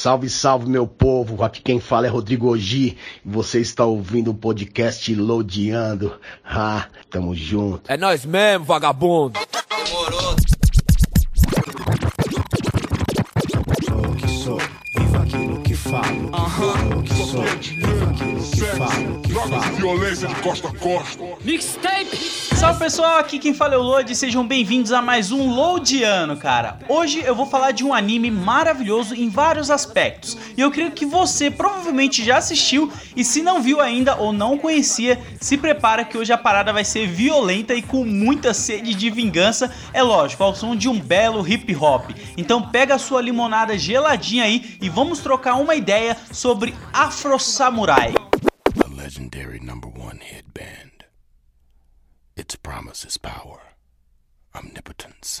Salve, salve, meu povo. Aqui quem fala é Rodrigo Ogi. Você está ouvindo o podcast Lodeando. Ah, tamo junto. É nós mesmo, vagabundo. Demorou. Sou o que sou, vivo aquilo que falo. Sou o que sou, vivo aquilo Que falo. Violência de costa a costa. Salve pessoal, aqui quem fala é o Lodi, sejam bem-vindos a mais um Loadiano, cara. Hoje eu vou falar de um anime maravilhoso em vários aspectos. E eu creio que você provavelmente já assistiu e se não viu ainda ou não conhecia, se prepara que hoje a parada vai ser violenta e com muita sede de vingança, é lógico, ao som de um belo hip hop. Então pega a sua limonada geladinha aí e vamos trocar uma ideia sobre Afro Samurai. Legendary number one hit band. Its promise is power, omnipotence,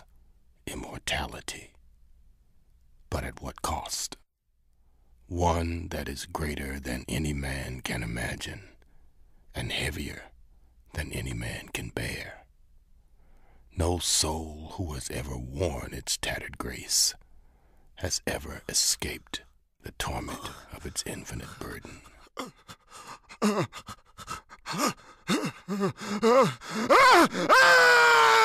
immortality. But at what cost? One that is greater than any man can imagine, and heavier than any man can bear. No soul who has ever worn its tattered grace has ever escaped the torment of its infinite burden. Ah! ah! ah! ah!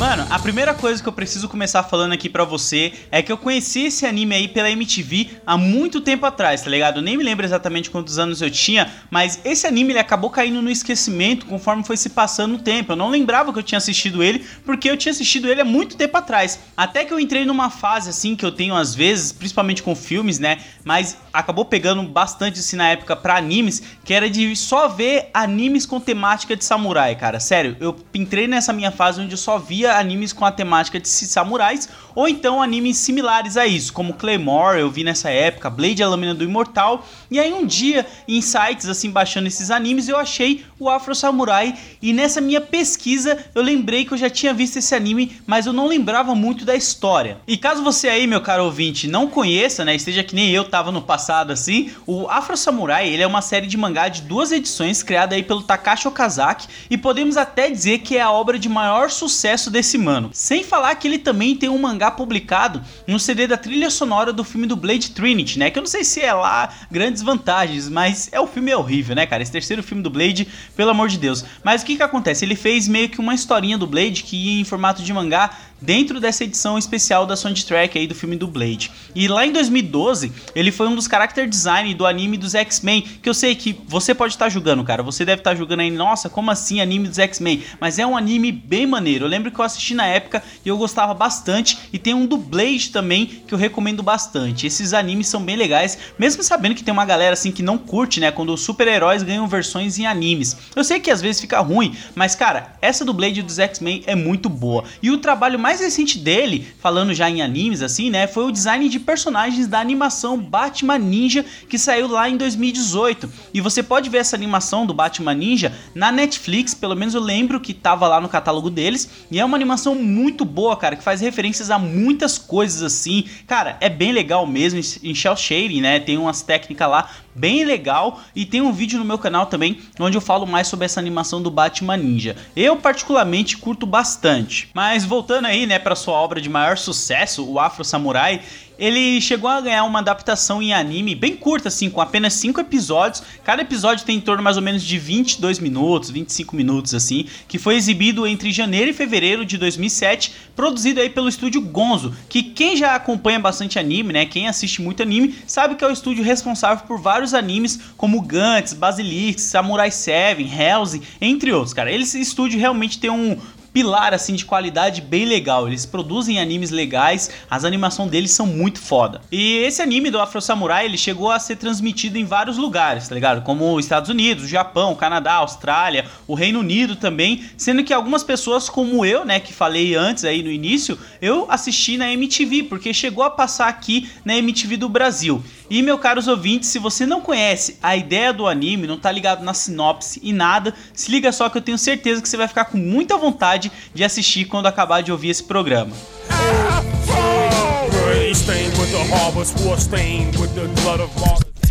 Mano, a primeira coisa que eu preciso começar falando aqui pra você é que eu conheci esse anime aí pela MTV há muito tempo atrás, tá ligado? Eu nem me lembro exatamente quantos anos eu tinha, mas esse anime ele acabou caindo no esquecimento conforme foi se passando o tempo. Eu não lembrava que eu tinha assistido ele, porque eu tinha assistido ele há muito tempo atrás. Até que eu entrei numa fase assim que eu tenho às vezes, principalmente com filmes, né? Mas acabou pegando bastante assim na época pra animes, que era de só ver animes com temática de samurai, cara. Sério, eu entrei nessa minha fase onde eu só via animes com a temática de samurais ou então animes similares a isso, como Claymore, eu vi nessa época, Blade a Lâmina do Imortal. E aí um dia, em sites assim baixando esses animes, eu achei o Afro Samurai e nessa minha pesquisa eu lembrei que eu já tinha visto esse anime, mas eu não lembrava muito da história. E caso você aí, meu caro ouvinte, não conheça, né, esteja que nem eu tava no passado assim, o Afro Samurai, ele é uma série de mangá de duas edições criada aí pelo Takashi Okazaki e podemos até dizer que é a obra de maior sucesso desse mano. Sem falar que ele também tem um mangá publicado no CD da trilha sonora do filme do Blade Trinity, né? Que eu não sei se é lá grandes vantagens, mas é o filme é horrível, né, cara? Esse terceiro filme do Blade, pelo amor de Deus. Mas o que que acontece? Ele fez meio que uma historinha do Blade que ia em formato de mangá dentro dessa edição especial da soundtrack aí do filme do Blade. E lá em 2012, ele foi um dos character design do anime dos X-Men, que eu sei que você pode estar julgando, cara. Você deve estar julgando aí, nossa, como assim anime dos X-Men? Mas é um anime bem maneiro. Eu lembro que eu assisti na época e eu gostava bastante. E tem um do Blade também que eu recomendo bastante. Esses animes são bem legais, mesmo sabendo que tem uma galera assim que não curte, né, quando os super-heróis ganham versões em animes. Eu sei que às vezes fica ruim, mas cara, essa do Blade dos X-Men é muito boa. E o trabalho mais recente dele, falando já em animes assim, né, foi o design de personagens da animação Batman Ninja que saiu lá em 2018. E você pode ver essa animação do Batman Ninja na Netflix, pelo menos eu lembro que tava lá no catálogo deles, e é uma animação muito boa, cara, que faz referências a muitas coisas assim. Cara, é bem legal mesmo em shell shading, né? Tem umas técnicas lá bem legal e tem um vídeo no meu canal também onde eu falo mais sobre essa animação do Batman Ninja. Eu particularmente curto bastante. Mas voltando aí, né, para sua obra de maior sucesso, o Afro Samurai, ele chegou a ganhar uma adaptação em anime bem curta, assim, com apenas 5 episódios. Cada episódio tem em torno mais ou menos de 22 minutos, 25 minutos, assim, que foi exibido entre janeiro e fevereiro de 2007, produzido aí pelo estúdio Gonzo, que quem já acompanha bastante anime, né, quem assiste muito anime, sabe que é o estúdio responsável por vários animes como Gantz, Basilisk, Samurai 7, Hellsing, entre outros, cara. Esse estúdio realmente tem um pilar assim de qualidade bem legal. Eles produzem animes legais, as animações deles são muito foda. E esse anime do Afro Samurai, ele chegou a ser transmitido em vários lugares, tá ligado? Como os Estados Unidos, Japão, Canadá, Austrália, o Reino Unido também, sendo que algumas pessoas como eu, né, que falei antes aí no início, eu assisti na MTV, porque chegou a passar aqui na MTV do Brasil. E, meus caros ouvintes, se você não conhece a ideia do anime, não tá ligado na sinopse e nada, se liga só que eu tenho certeza que você vai ficar com muita vontade de assistir quando acabar de ouvir esse programa. Rain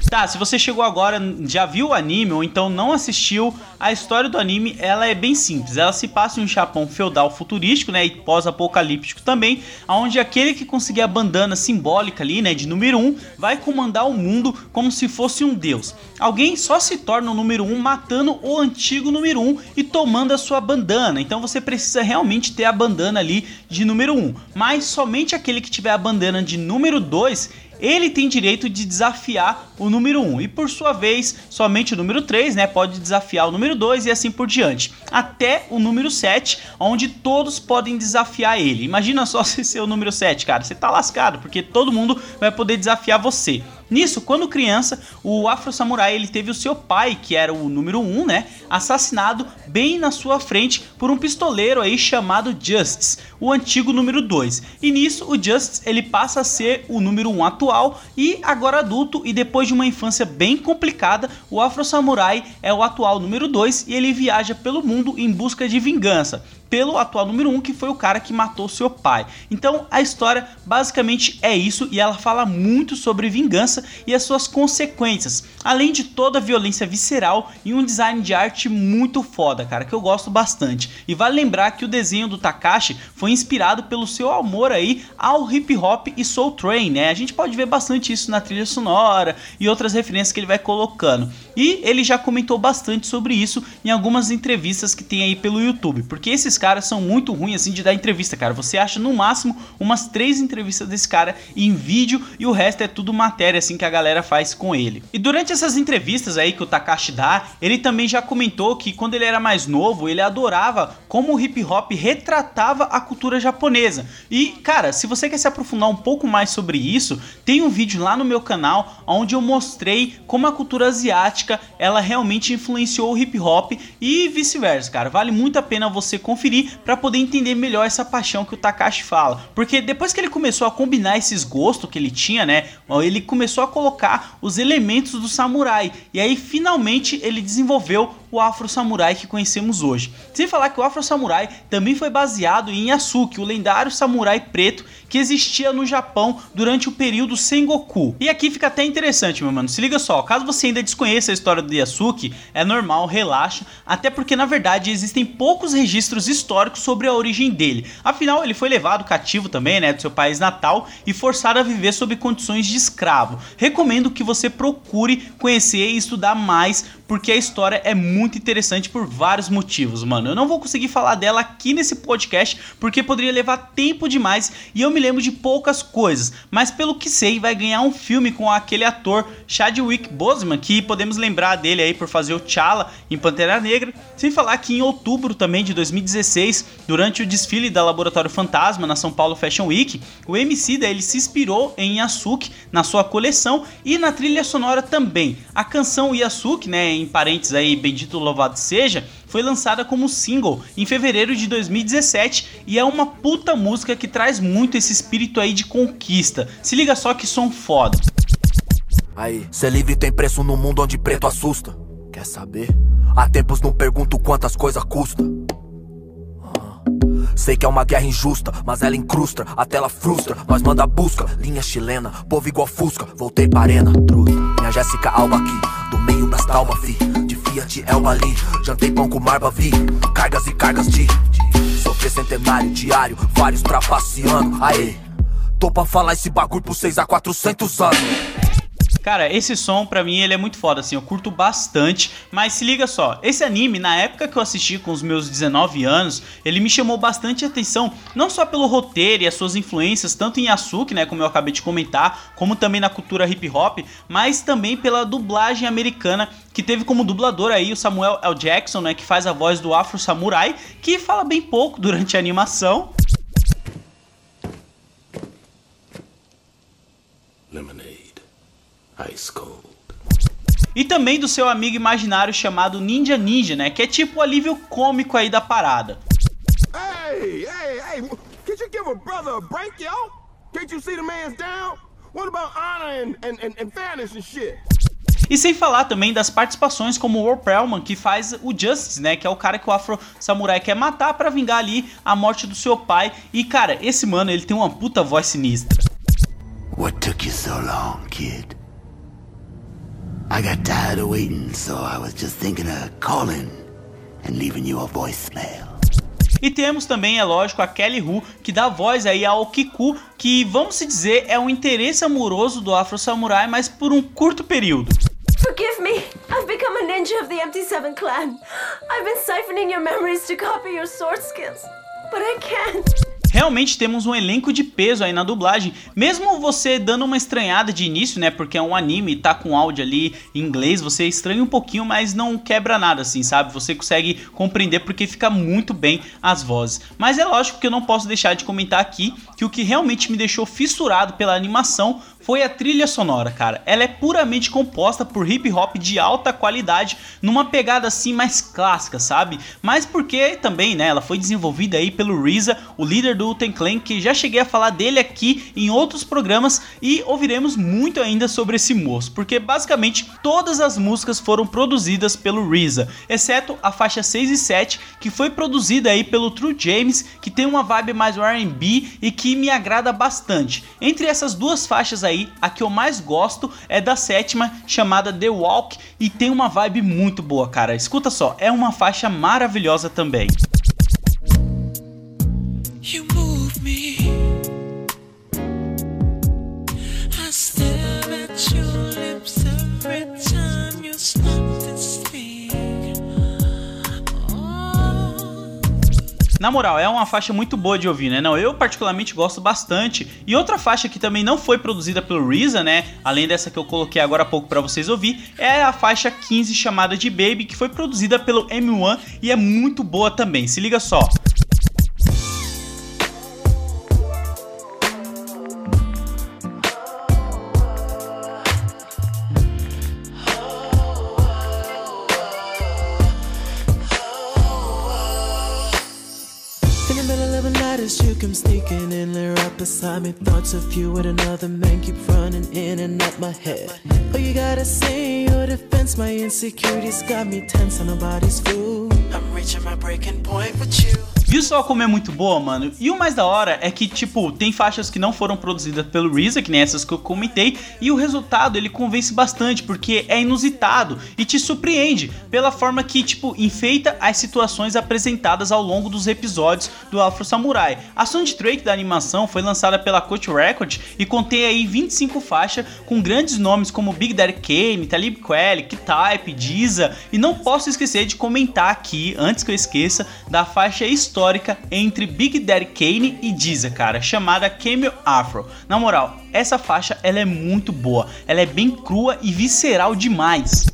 Tá, se você chegou agora, já viu o anime ou então não assistiu, a história do anime ela é bem simples. Ela se passa em um Japão feudal futurístico, né, e pós-apocalíptico também, onde aquele que conseguir a bandana simbólica ali, né, de número 1, um, vai comandar o mundo como se fosse um deus. Alguém só se torna o número 1 um matando o antigo número 1 um e tomando a sua bandana. Então você precisa realmente ter a bandana ali de número 1. Um. Mas somente aquele que tiver a bandana de número 2 ele tem direito de desafiar o número 1 e por sua vez, somente o número 3, né, pode desafiar o número 2 e assim por diante, até o número 7, onde todos podem desafiar ele. Imagina só se ser o número 7, cara, você tá lascado, porque todo mundo vai poder desafiar você. Nisso, quando criança, o Afro Samurai ele teve o seu pai, que era o número 1, um, né, assassinado bem na sua frente por um pistoleiro aí chamado Justice, o antigo número 2. E nisso, o Justice ele passa a ser o número 1 um atual e agora adulto e depois de uma infância bem complicada, o Afro Samurai é o atual número 2 e ele viaja pelo mundo em busca de vingança pelo atual número 1, um, que foi o cara que matou seu pai. Então a história basicamente é isso e ela fala muito sobre vingança e as suas consequências, além de toda a violência visceral e um design de arte muito foda, cara, que eu gosto bastante. E vale lembrar que o desenho do Takashi foi inspirado pelo seu amor aí ao hip hop e soul train, né? A gente pode ver bastante isso na trilha sonora e outras referências que ele vai colocando. E ele já comentou bastante sobre isso em algumas entrevistas que tem aí pelo YouTube, porque esses caras são muito ruins assim de dar entrevista, cara. Você acha no máximo umas três entrevistas desse cara em vídeo e o resto é tudo matéria assim que a galera faz com ele. E durante essas entrevistas aí que o Takashi dá, ele também já comentou que quando ele era mais novo, ele adorava como o hip hop retratava a cultura japonesa. E, cara, se você quer se aprofundar um pouco mais sobre isso, tem um vídeo lá no meu canal onde eu mostrei como a cultura asiática, ela realmente influenciou o hip hop e vice-versa, cara. Vale muito a pena você conferir conferir para poder entender melhor essa paixão que o Takashi fala. Porque depois que ele começou a combinar esses gostos que ele tinha, né? Ele começou a colocar os elementos do samurai. E aí finalmente ele desenvolveu o Afro Samurai que conhecemos hoje. Sem falar que o Afro Samurai também foi baseado em Yasuki, o lendário samurai preto que existia no Japão durante o período Sengoku. E aqui fica até interessante, meu mano. Se liga só, caso você ainda desconheça a história do Yasuki, é normal, relaxa, até porque na verdade existem poucos registros históricos sobre a origem dele. Afinal, ele foi levado cativo também, né, do seu país natal e forçado a viver sob condições de escravo. Recomendo que você procure conhecer e estudar mais, porque a história é muito muito interessante por vários motivos, mano. Eu não vou conseguir falar dela aqui nesse podcast porque poderia levar tempo demais e eu me lembro de poucas coisas, mas pelo que sei, vai ganhar um filme com aquele ator Chadwick Boseman, que podemos lembrar dele aí por fazer o T'Challa em Pantera Negra. Sem falar que em outubro também de 2016, durante o desfile da Laboratório Fantasma na São Paulo Fashion Week, o MC da ele se inspirou em Yasuki na sua coleção e na trilha sonora também. A canção Yasuki, né, em parênteses aí, Bendito Louvado Seja, foi lançada como single em fevereiro de 2017 e é uma puta música que traz muito esse espírito aí de conquista. Se liga só que som foda. Aí, ser livre tem preço no mundo onde preto assusta. Quer saber? Há tempos não pergunto quantas coisas custa. Ah. Sei que é uma guerra injusta, mas ela incrusta, até ela frustra. Nós manda busca, linha chilena, povo igual Fusca. Voltei pra arena, truta. Minha Jéssica Alba aqui, do meio das talmas, fi. Fiat Elba ali. Jantei pão com marba, vi cargas e cargas de, de sofrer centenário diário, vários trapaceando. Aê, tô pra falar esse bagulho por 6 a 400 anos. Cara, esse som pra mim ele é muito foda, assim, eu curto bastante, mas se liga só, esse anime, na época que eu assisti com os meus 19 anos, ele me chamou bastante atenção, não só pelo roteiro e as suas influências, tanto em Yasuki, né, como eu acabei de comentar, como também na cultura hip hop, mas também pela dublagem americana, que teve como dublador aí o Samuel L. Jackson, né, que faz a voz do Afro Samurai, que fala bem pouco durante a animação. Ice Cold. E também do seu amigo imaginário chamado Ninja Ninja, né? Que é tipo o alívio cômico aí da parada. Hey, hey, hey, can't you give a brother a break, yo? Can't you see the man's down? What about honor and, and, and, and fairness and shit? E sem falar também das participações como o War Perlman, que faz o Justice, né? Que é o cara que o Afro Samurai quer matar para vingar ali a morte do seu pai. E cara, esse mano, ele tem uma puta voz sinistra. What took you so long, kid? I got tired of waiting, so I was just thinking of calling and leaving you a voicemail. E temos também, é lógico, a Kelly Hu, que dá voz aí ao Kiku, que vamos se dizer é um interesse amoroso do Afro Samurai, mas por um curto período. Forgive me. I've become a ninja of the Empty Seven clan. I've been siphoning your memories to copy your sword skills. But I can't. Realmente temos um elenco de peso aí na dublagem, mesmo você dando uma estranhada de início, né? Porque é um anime, tá com áudio ali em inglês, você estranha um pouquinho, mas não quebra nada assim, sabe? Você consegue compreender porque fica muito bem as vozes. Mas é lógico que eu não posso deixar de comentar aqui que o que realmente me deixou fissurado pela animação foi a trilha sonora, cara. Ela é puramente composta por hip hop de alta qualidade, numa pegada assim mais clássica, sabe? Mas porque também, né, ela foi desenvolvida aí pelo RZA, o líder do Uten Clan, que já cheguei a falar dele aqui em outros programas e ouviremos muito ainda sobre esse moço, porque basicamente todas as músicas foram produzidas pelo RZA, exceto a faixa 6 e 7, que foi produzida aí pelo True James, que tem uma vibe mais R&B e que me agrada bastante. Entre essas duas faixas aí, aí, a que eu mais gosto é da sétima, chamada The Walk, e tem uma vibe muito boa, cara. Escuta só, é uma faixa maravilhosa também. You move me. Na moral, é uma faixa muito boa de ouvir, né? Não, eu particularmente gosto bastante. E outra faixa que também não foi produzida pelo RZA, né? Além dessa que eu coloquei agora há pouco para vocês ouvir, é a faixa 15 chamada de Baby, que foi produzida pelo M1 e é muito boa também. Se liga só. You with another man keep running in and out my head. Oh, you gotta say your defense. My insecurities got me tense on nobody's fool. I'm reaching my breaking point with you. Viu só como é muito boa, mano? E o mais da hora é que, tipo, tem faixas que não foram produzidas pelo RZA, que nem essas que eu comentei, e o resultado ele convence bastante, porque é inusitado e te surpreende pela forma que, tipo, enfeita as situações apresentadas ao longo dos episódios do Afro Samurai. A soundtrack da animação foi lançada pela Coach Record e contém aí 25 faixas com grandes nomes como Big Daddy Kane, Talib Kweli, K-Type, Diza, e não posso esquecer de comentar aqui, antes que eu esqueça, da faixa histórica histórica entre Big Daddy Kane e Diza, cara, chamada Camel Afro. Na moral, essa faixa ela é muito boa, ela é bem crua e visceral demais.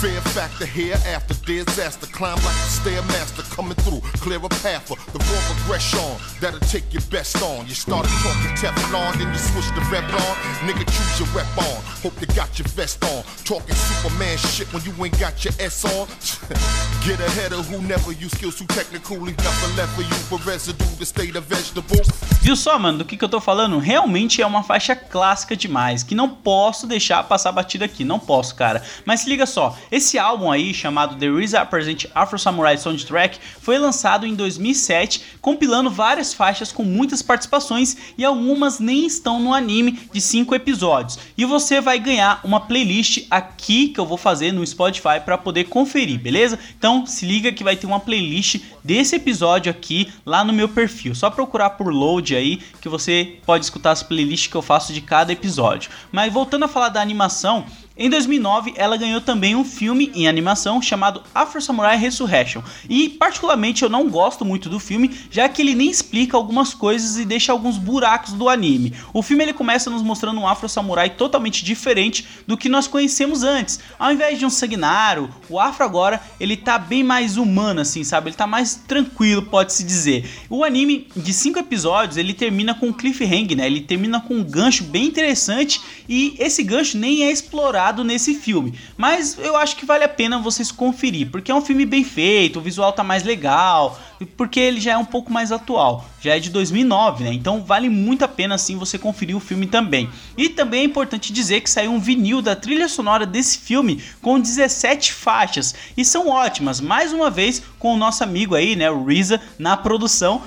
Fear factor here after disaster. Climb like a stairmaster coming through. Clear a path for the raw aggression that'll take your best on. You started talking Teflon, then you switch the rep on. Nigga, choose your rep on. Hope you got your vest on. Talking Superman shit when you ain't got your S on. Get ahead of who never use skills too technical. Leave nothing left for you but residue to stay the vegetable. Viu só, mano, do que, que eu tô falando? Realmente é uma faixa clássica demais, que não posso deixar passar batida aqui, não posso, cara. Mas se liga só, esse álbum aí, chamado The RZA Present Afro Samurai Soundtrack, foi lançado em 2007, compilando várias faixas com muitas participações e algumas nem estão no anime de 5 episódios. E você vai ganhar uma playlist aqui que eu vou fazer no Spotify para poder conferir, beleza? Então se liga que vai ter uma playlist desse episódio aqui lá no meu perfil. Só procurar por Load aí que você pode escutar as playlists que eu faço de cada episódio. Mas voltando a falar da animação, em 2009, ela ganhou também um filme em animação chamado Afro Samurai Resurrection. E particularmente eu não gosto muito do filme, já que ele nem explica algumas coisas e deixa alguns buracos do anime. O filme ele começa nos mostrando um Afro Samurai totalmente diferente do que nós conhecemos antes. Ao invés de um sanguinário, o Afro agora ele tá bem mais humano assim, sabe? Ele tá mais tranquilo, pode-se dizer. O anime de cinco episódios, ele termina com um cliffhanger, né? Ele termina com um gancho bem interessante e esse gancho nem é explorado nesse filme. Mas eu acho que vale a pena vocês conferir, porque é um filme bem feito, o visual tá mais legal, porque ele já é um pouco mais atual, já é de 2009, né? Então vale muito a pena assim você conferir o filme também. E também é importante dizer que saiu um vinil da trilha sonora desse filme com 17 faixas e são ótimas, mais uma vez com o nosso amigo aí, né, o RZA na produção.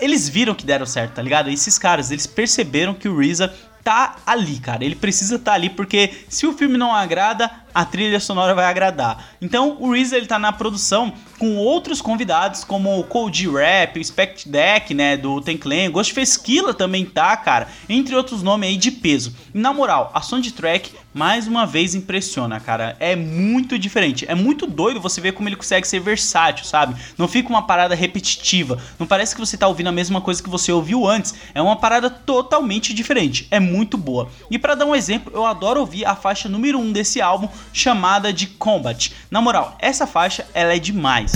Eles viram que deram certo, tá ligado? Esses caras, eles perceberam que o RZA tá ali, cara. Ele precisa estar tá ali porque se o filme não agrada, a trilha sonora vai agradar. Então o RZA ele tá na produção com outros convidados como o Cold Rap, o Spect Deck, né, do Ten Clan, Ghostface Killa também tá, cara, entre outros nomes aí de peso. E, na moral, a soundtrack mais uma vez impressiona, cara. É muito diferente. É muito doido você ver como ele consegue ser versátil, sabe? Não fica uma parada repetitiva. Não parece que você tá ouvindo a mesma coisa que você ouviu antes. É uma parada totalmente diferente. É muito boa. E para dar um exemplo, eu adoro ouvir a faixa número 1 um desse álbum, chamada de Combat. Na moral, essa faixa ela é demais.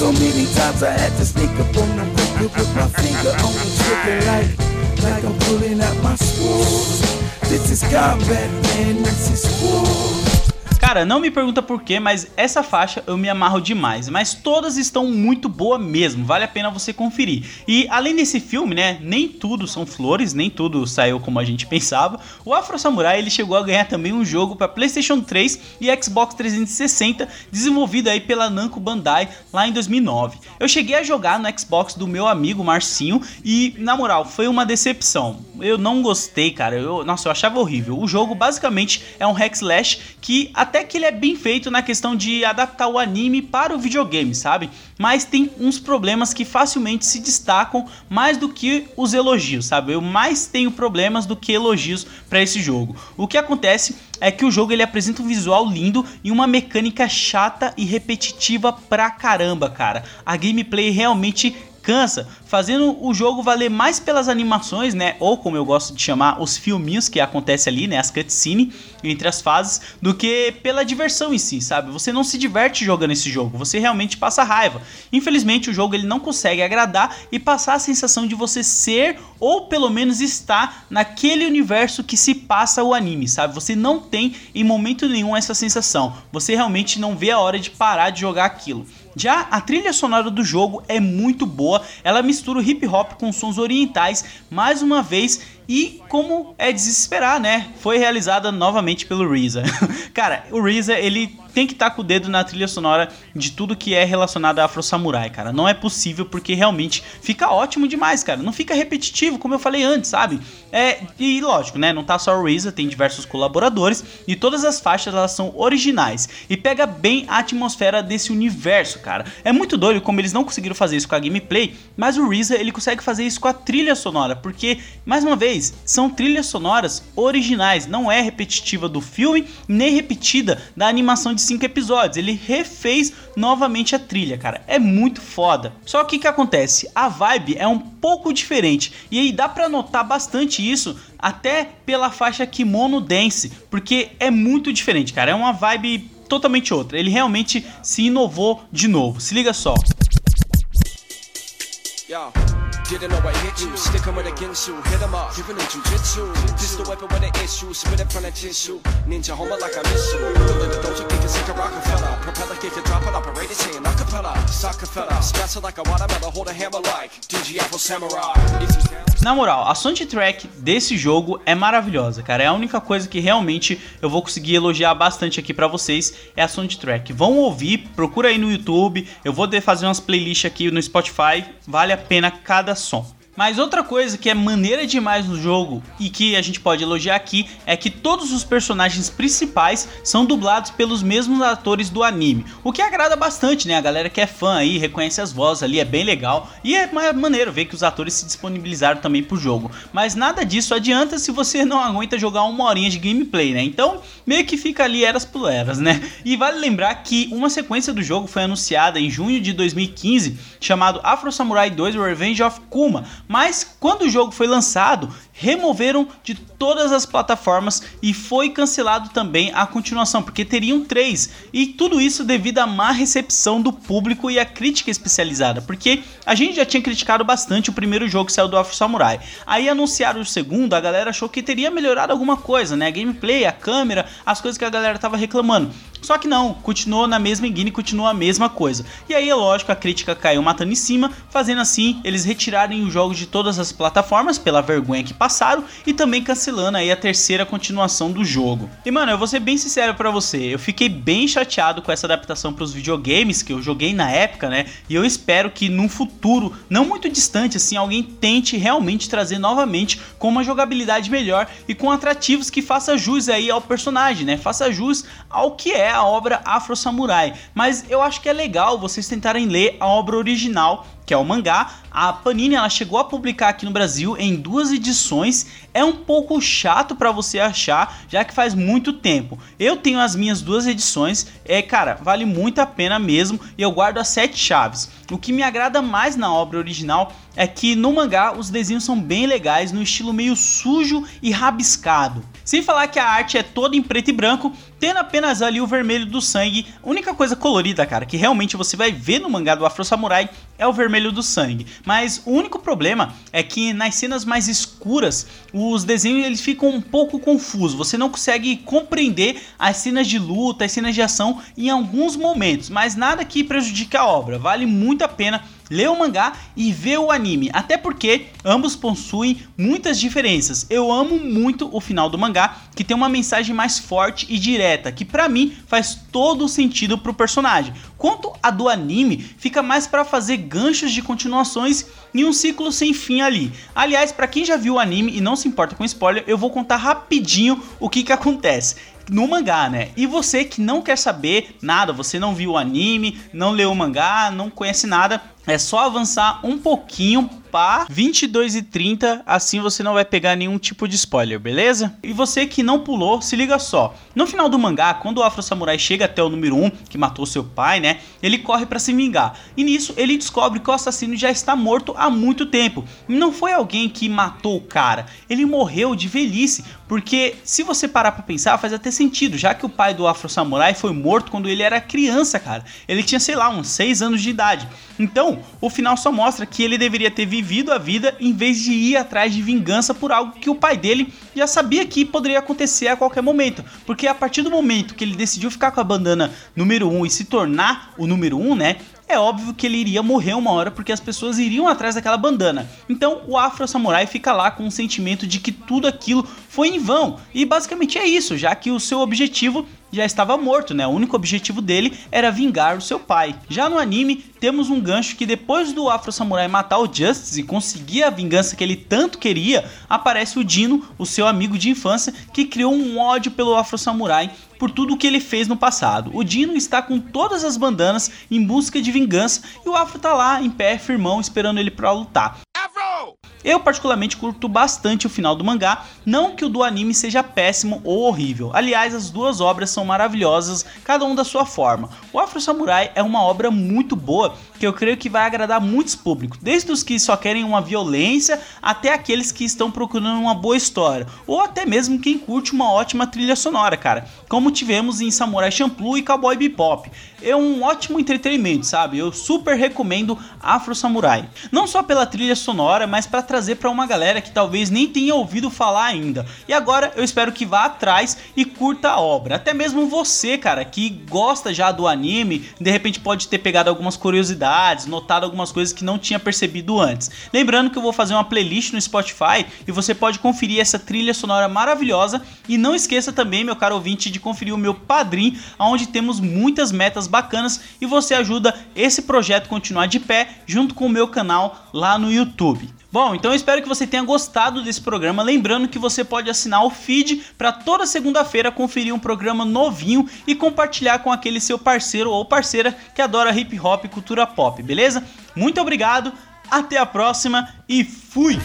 So many times I had to sneak up on the whip with my finger on the trigger like, like I'm pulling out my sword. This is combat, man, this is war. Cara, não me pergunta por quê, mas essa faixa eu me amarro demais. Mas todas estão muito boa mesmo, vale a pena você conferir. E além desse filme, né, nem tudo são flores, nem tudo saiu como a gente pensava. O Afro Samurai ele chegou a ganhar também um jogo para PlayStation 3 e Xbox 360, desenvolvido aí pela Namco Bandai lá em 2009. Eu cheguei a jogar no Xbox do meu amigo Marcinho e, na moral, foi uma decepção. Eu não gostei, cara. Eu, nossa, eu achava horrível. O jogo basicamente é um hack slash que até que ele é bem feito na questão de adaptar o anime para o videogame, sabe? Mas tem uns problemas que facilmente se destacam mais do que os elogios, sabe? Eu mais tenho problemas do que elogios para esse jogo. O que acontece é que o jogo ele apresenta um visual lindo e uma mecânica chata e repetitiva pra caramba, cara. A gameplay realmente cansa, fazendo o jogo valer mais pelas animações, né? Ou como eu gosto de chamar, os filminhos que acontece ali, né? As cutscenes entre as fases, do que pela diversão em si, sabe? Você não se diverte jogando esse jogo, você realmente passa raiva. Infelizmente, o jogo ele não consegue agradar e passar a sensação de você ser ou pelo menos estar naquele universo que se passa o anime, sabe? Você não tem em momento nenhum essa sensação. Você realmente não vê a hora de parar de jogar aquilo. Já a trilha sonora do jogo é muito boa, ela mistura o hip hop com sons orientais, mais uma vez e como é desesperar, né? Foi realizada novamente pelo RZA. cara, o RZA, ele tem que estar tá com o dedo na trilha sonora de tudo que é relacionado a Afro Samurai, cara. Não é possível porque realmente fica ótimo demais, cara. Não fica repetitivo, como eu falei antes, sabe? É, e lógico, né? Não tá só o RZA, tem diversos colaboradores e todas as faixas elas são originais e pega bem a atmosfera desse universo, cara. É muito doido como eles não conseguiram fazer isso com a gameplay, mas o RZA ele consegue fazer isso com a trilha sonora, porque mais uma vez são trilhas sonoras originais, não é repetitiva do filme, nem repetida da animação de 5 episódios. Ele refez novamente a trilha, cara. É muito foda. Só que o que acontece? A vibe é um pouco diferente. E aí dá para notar bastante isso até pela faixa Kimono Dance, porque é muito diferente, cara. É uma vibe totalmente outra. Ele realmente se inovou de novo. Se liga só. Yo. Didn't know I hit you. Stick him with a Ginsu. Hit him up. Giving him jujitsu. This the weapon when it issue. Spit it from a tissue. Ninja homer like I miss you. Deliver doja kick it, sick a Rockefeller. Propeller kick it, drop it, it, singing acapella. Soccer fella, Smash like a watermelon. Hold a hammer like DJ Apple Samurai. Na moral, a soundtrack desse jogo é maravilhosa, cara. É a única coisa que realmente eu vou conseguir elogiar bastante aqui para vocês é a soundtrack. Vão ouvir, procura aí no YouTube. Eu vou fazer umas playlists aqui no Spotify. Vale a pena cada som. Mas outra coisa que é maneira demais no jogo e que a gente pode elogiar aqui é que todos os personagens principais são dublados pelos mesmos atores do anime. O que agrada bastante, né? A galera que é fã aí reconhece as vozes ali, é bem legal. E é maneiro ver que os atores se disponibilizaram também pro jogo. Mas nada disso adianta se você não aguenta jogar uma horinha de gameplay, né? Então meio que fica ali eras por eras, né? E vale lembrar que uma sequência do jogo foi anunciada em junho de 2015 chamado Afro Samurai 2 Revenge of Kuma mas quando o jogo foi lançado, removeram de todas as plataformas e foi cancelado também a continuação, porque teriam três. E tudo isso devido à má recepção do público e à crítica especializada, porque a gente já tinha criticado bastante o primeiro jogo que saiu do Afro Samurai. Aí anunciaram o segundo, a galera achou que teria melhorado alguma coisa, né? A gameplay, a câmera, as coisas que a galera tava reclamando. Só que não, continuou na mesma engine, continua a mesma coisa. E aí é lógico, a crítica caiu matando em cima, fazendo assim eles retirarem os jogos de todas as plataformas pela vergonha que passaram passaram e também cancelando aí a terceira continuação do jogo. E mano, eu vou ser bem sincero para você, eu fiquei bem chateado com essa adaptação para os videogames que eu joguei na época, né? E eu espero que num futuro não muito distante assim alguém tente realmente trazer novamente com uma jogabilidade melhor e com atrativos que faça jus aí ao personagem, né? Faça jus ao que é a obra Afro Samurai. Mas eu acho que é legal vocês tentarem ler a obra original que é o mangá. A Panini ela chegou a publicar aqui no Brasil em duas edições. É um pouco chato para você achar, já que faz muito tempo. Eu tenho as minhas duas edições, é cara, vale muito a pena mesmo e eu guardo as sete chaves. O que me agrada mais na obra original é que no mangá os desenhos são bem legais, no estilo meio sujo e rabiscado. Sem falar que a arte é toda em preto e branco, tendo apenas ali o vermelho do sangue. A única coisa colorida, cara, que realmente você vai ver no mangá do Afro Samurai é o vermelho do sangue. Mas o único problema é que nas cenas mais escuras, os desenhos eles ficam um pouco confusos. Você não consegue compreender as cenas de luta, as cenas de ação em alguns momentos, mas nada que prejudique a obra. Vale muito a pena ler o mangá e ver o anime, até porque ambos possuem muitas diferenças. Eu amo muito o final do mangá, que tem uma mensagem mais forte e direta, que para mim faz todo o sentido pro personagem. Quanto a do anime, fica mais para fazer ganchos de continuações e um ciclo sem fim ali. Aliás, para quem já viu o anime e não se importa com spoiler, eu vou contar rapidinho o que que acontece no mangá, né? E você que não quer saber nada, você não viu o anime, não leu o mangá, não conhece nada, é só avançar um pouquinho para 22 e 30, assim você não vai pegar nenhum tipo de spoiler, beleza? E você que não pulou, se liga só. No final do mangá, quando o Afro Samurai chega até o número 1, que matou seu pai, né? Ele corre para se vingar. E nisso ele descobre que o assassino já está morto há muito tempo. Não foi alguém que matou o cara, ele morreu de velhice, porque se você parar para pensar, faz até sentido, já que o pai do Afro Samurai foi morto quando ele era criança, cara. Ele tinha, sei lá, uns 6 anos de idade. Então, o final só mostra que ele deveria ter vivido a vida em vez de ir atrás de vingança por algo que o pai dele já sabia que poderia acontecer a qualquer momento. Porque a partir do momento que ele decidiu ficar com a bandana número 1 um e se tornar o número 1, um, né? É óbvio que ele iria morrer uma hora porque as pessoas iriam atrás daquela bandana. Então o Afro Samurai fica lá com o sentimento de que tudo aquilo foi em vão. E basicamente é isso, já que o seu objetivo já estava morto, né? O único objetivo dele era vingar o seu pai. Já no anime, temos um gancho que depois do Afro Samurai matar o Justice e conseguir a vingança que ele tanto queria, aparece o Dino, o seu amigo de infância, que criou um ódio pelo Afro Samurai por tudo o que ele fez no passado. O Dino está com todas as bandanas em busca de vingança e o Afro tá lá em pé, firmão, esperando ele para lutar. Eu particularmente curto bastante o final do mangá, não que o do anime seja péssimo ou horrível. Aliás, as duas obras são maravilhosas, cada um da sua forma. O Afro Samurai é uma obra muito boa que eu creio que vai agradar muitos públicos, desde os que só querem uma violência até aqueles que estão procurando uma boa história, ou até mesmo quem curte uma ótima trilha sonora, cara, como tivemos em Samurai Champloo e Cowboy Bebop. É um ótimo entretenimento, sabe? Eu super recomendo Afro Samurai. Não só pela trilha sonora, mas para trazer para uma galera que talvez nem tenha ouvido falar ainda. E agora eu espero que vá atrás e curta a obra. Até mesmo você, cara, que gosta já do anime, de repente pode ter pegado algumas curiosidades notado algumas coisas que não tinha percebido antes. Lembrando que eu vou fazer uma playlist no Spotify e você pode conferir essa trilha sonora maravilhosa. E não esqueça também, meu caro ouvinte, de conferir o meu padrinho, onde temos muitas metas bacanas e você ajuda esse projeto a continuar de pé junto com o meu canal lá no YouTube. Bom, então eu espero que você tenha gostado desse programa. Lembrando que você pode assinar o feed para toda segunda-feira conferir um programa novinho e compartilhar com aquele seu parceiro ou parceira que adora hip hop e cultura pop, beleza? Muito obrigado, até a próxima e fui!